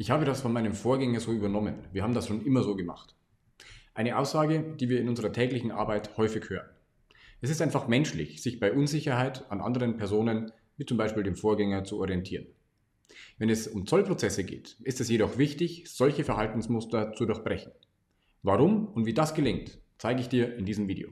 Ich habe das von meinem Vorgänger so übernommen. Wir haben das schon immer so gemacht. Eine Aussage, die wir in unserer täglichen Arbeit häufig hören. Es ist einfach menschlich, sich bei Unsicherheit an anderen Personen, wie zum Beispiel dem Vorgänger, zu orientieren. Wenn es um Zollprozesse geht, ist es jedoch wichtig, solche Verhaltensmuster zu durchbrechen. Warum und wie das gelingt, zeige ich dir in diesem Video.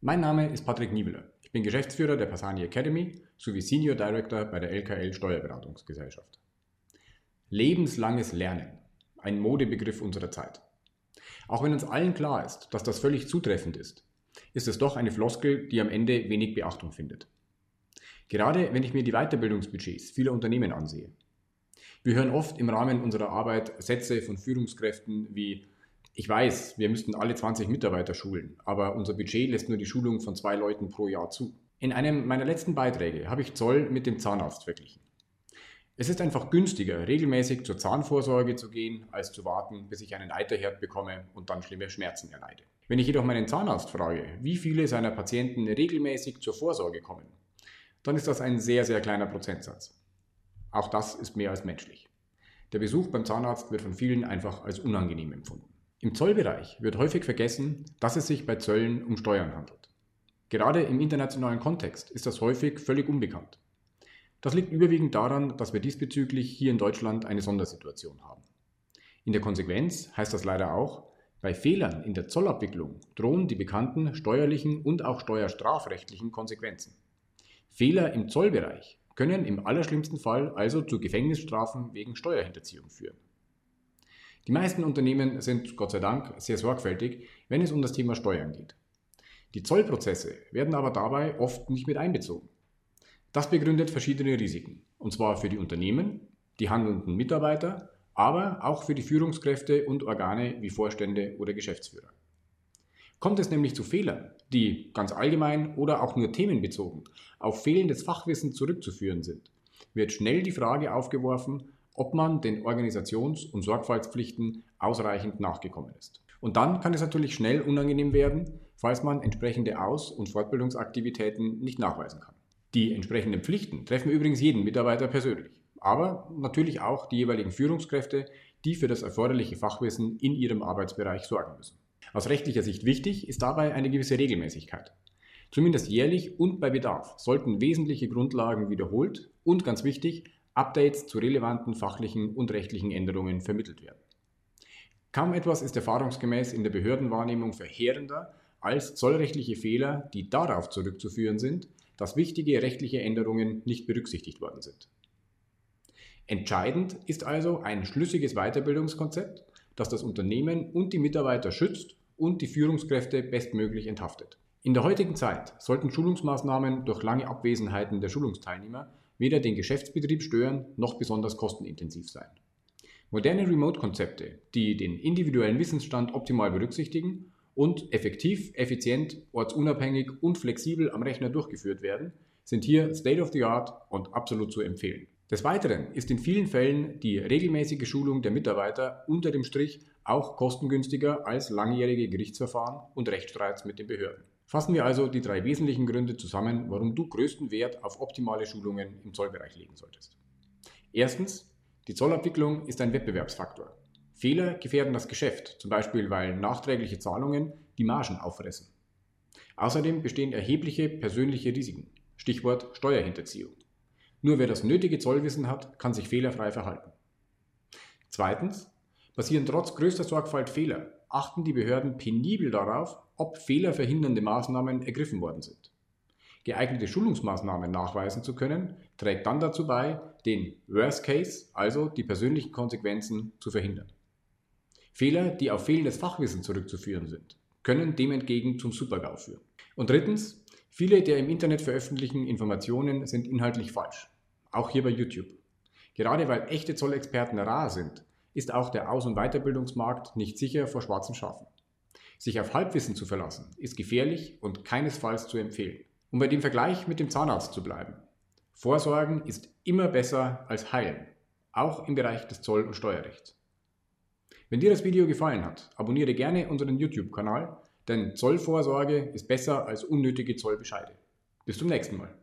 Mein Name ist Patrick Niebeler. Bin Geschäftsführer der Passani Academy sowie Senior Director bei der LKL Steuerberatungsgesellschaft. Lebenslanges Lernen, ein Modebegriff unserer Zeit. Auch wenn uns allen klar ist, dass das völlig zutreffend ist, ist es doch eine Floskel, die am Ende wenig Beachtung findet. Gerade wenn ich mir die Weiterbildungsbudgets vieler Unternehmen ansehe. Wir hören oft im Rahmen unserer Arbeit Sätze von Führungskräften wie ich weiß, wir müssten alle 20 Mitarbeiter schulen, aber unser Budget lässt nur die Schulung von zwei Leuten pro Jahr zu. In einem meiner letzten Beiträge habe ich Zoll mit dem Zahnarzt verglichen. Es ist einfach günstiger, regelmäßig zur Zahnvorsorge zu gehen, als zu warten, bis ich einen Eiterherd bekomme und dann schlimme Schmerzen erleide. Wenn ich jedoch meinen Zahnarzt frage, wie viele seiner Patienten regelmäßig zur Vorsorge kommen, dann ist das ein sehr, sehr kleiner Prozentsatz. Auch das ist mehr als menschlich. Der Besuch beim Zahnarzt wird von vielen einfach als unangenehm empfunden. Im Zollbereich wird häufig vergessen, dass es sich bei Zöllen um Steuern handelt. Gerade im internationalen Kontext ist das häufig völlig unbekannt. Das liegt überwiegend daran, dass wir diesbezüglich hier in Deutschland eine Sondersituation haben. In der Konsequenz heißt das leider auch, bei Fehlern in der Zollabwicklung drohen die bekannten steuerlichen und auch steuerstrafrechtlichen Konsequenzen. Fehler im Zollbereich können im allerschlimmsten Fall also zu Gefängnisstrafen wegen Steuerhinterziehung führen. Die meisten Unternehmen sind Gott sei Dank sehr sorgfältig, wenn es um das Thema Steuern geht. Die Zollprozesse werden aber dabei oft nicht mit einbezogen. Das begründet verschiedene Risiken, und zwar für die Unternehmen, die handelnden Mitarbeiter, aber auch für die Führungskräfte und Organe wie Vorstände oder Geschäftsführer. Kommt es nämlich zu Fehlern, die ganz allgemein oder auch nur themenbezogen auf fehlendes Fachwissen zurückzuführen sind, wird schnell die Frage aufgeworfen, ob man den Organisations- und Sorgfaltspflichten ausreichend nachgekommen ist. Und dann kann es natürlich schnell unangenehm werden, falls man entsprechende Aus- und Fortbildungsaktivitäten nicht nachweisen kann. Die entsprechenden Pflichten treffen übrigens jeden Mitarbeiter persönlich, aber natürlich auch die jeweiligen Führungskräfte, die für das erforderliche Fachwissen in ihrem Arbeitsbereich sorgen müssen. Aus rechtlicher Sicht wichtig ist dabei eine gewisse Regelmäßigkeit. Zumindest jährlich und bei Bedarf sollten wesentliche Grundlagen wiederholt und ganz wichtig Updates zu relevanten fachlichen und rechtlichen Änderungen vermittelt werden. Kaum etwas ist erfahrungsgemäß in der Behördenwahrnehmung verheerender als zollrechtliche Fehler, die darauf zurückzuführen sind, dass wichtige rechtliche Änderungen nicht berücksichtigt worden sind. Entscheidend ist also ein schlüssiges Weiterbildungskonzept, das das Unternehmen und die Mitarbeiter schützt und die Führungskräfte bestmöglich enthaftet. In der heutigen Zeit sollten Schulungsmaßnahmen durch lange Abwesenheiten der Schulungsteilnehmer weder den Geschäftsbetrieb stören noch besonders kostenintensiv sein. Moderne Remote-Konzepte, die den individuellen Wissensstand optimal berücksichtigen und effektiv, effizient, ortsunabhängig und flexibel am Rechner durchgeführt werden, sind hier State of the Art und absolut zu empfehlen. Des Weiteren ist in vielen Fällen die regelmäßige Schulung der Mitarbeiter unter dem Strich auch kostengünstiger als langjährige Gerichtsverfahren und Rechtsstreits mit den Behörden. Fassen wir also die drei wesentlichen Gründe zusammen, warum du größten Wert auf optimale Schulungen im Zollbereich legen solltest. Erstens, die Zollabwicklung ist ein Wettbewerbsfaktor. Fehler gefährden das Geschäft, zum Beispiel weil nachträgliche Zahlungen die Margen auffressen. Außerdem bestehen erhebliche persönliche Risiken, Stichwort Steuerhinterziehung. Nur wer das nötige Zollwissen hat, kann sich fehlerfrei verhalten. Zweitens, passieren trotz größter Sorgfalt Fehler, achten die Behörden penibel darauf, ob fehlerverhindernde Maßnahmen ergriffen worden sind. Geeignete Schulungsmaßnahmen nachweisen zu können, trägt dann dazu bei, den Worst Case, also die persönlichen Konsequenzen, zu verhindern. Fehler, die auf fehlendes Fachwissen zurückzuführen sind, können dem entgegen zum Supergau führen. Und drittens, viele der im Internet veröffentlichten Informationen sind inhaltlich falsch. Auch hier bei YouTube. Gerade weil echte Zollexperten rar sind, ist auch der Aus- und Weiterbildungsmarkt nicht sicher vor schwarzen Schafen. Sich auf Halbwissen zu verlassen, ist gefährlich und keinesfalls zu empfehlen. Um bei dem Vergleich mit dem Zahnarzt zu bleiben. Vorsorgen ist immer besser als heilen, auch im Bereich des Zoll- und Steuerrechts. Wenn dir das Video gefallen hat, abonniere gerne unseren YouTube-Kanal, denn Zollvorsorge ist besser als unnötige Zollbescheide. Bis zum nächsten Mal.